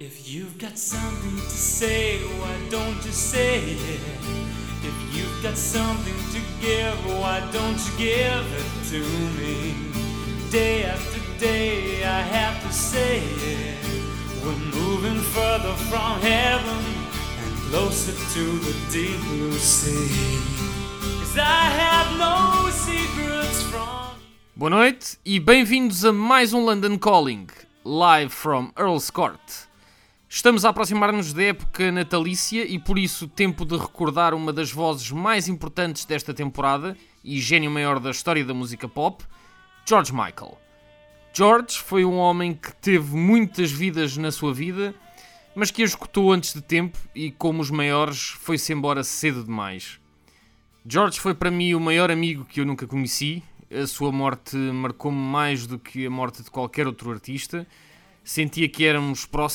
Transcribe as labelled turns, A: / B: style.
A: you've got something to say, why don't you say it? If you've got something to give, why don't you give it to me? Day after day, I have to say it. We're moving further from heaven and closer to the deep blue sea. Cause I have no secrets from.
B: Boa noite e bem-vindos a mais um London Calling, live from Earl's Court. Estamos a aproximar-nos da época natalícia e por isso tempo de recordar uma das vozes mais importantes desta temporada e gênio maior da história da música pop, George Michael. George foi um homem que teve muitas vidas na sua vida, mas que escutou antes de tempo e, como os maiores, foi-se embora cedo demais. George foi para mim o maior amigo que eu nunca conheci. A sua morte marcou-me mais do que a morte de qualquer outro artista. Sentia que éramos próximos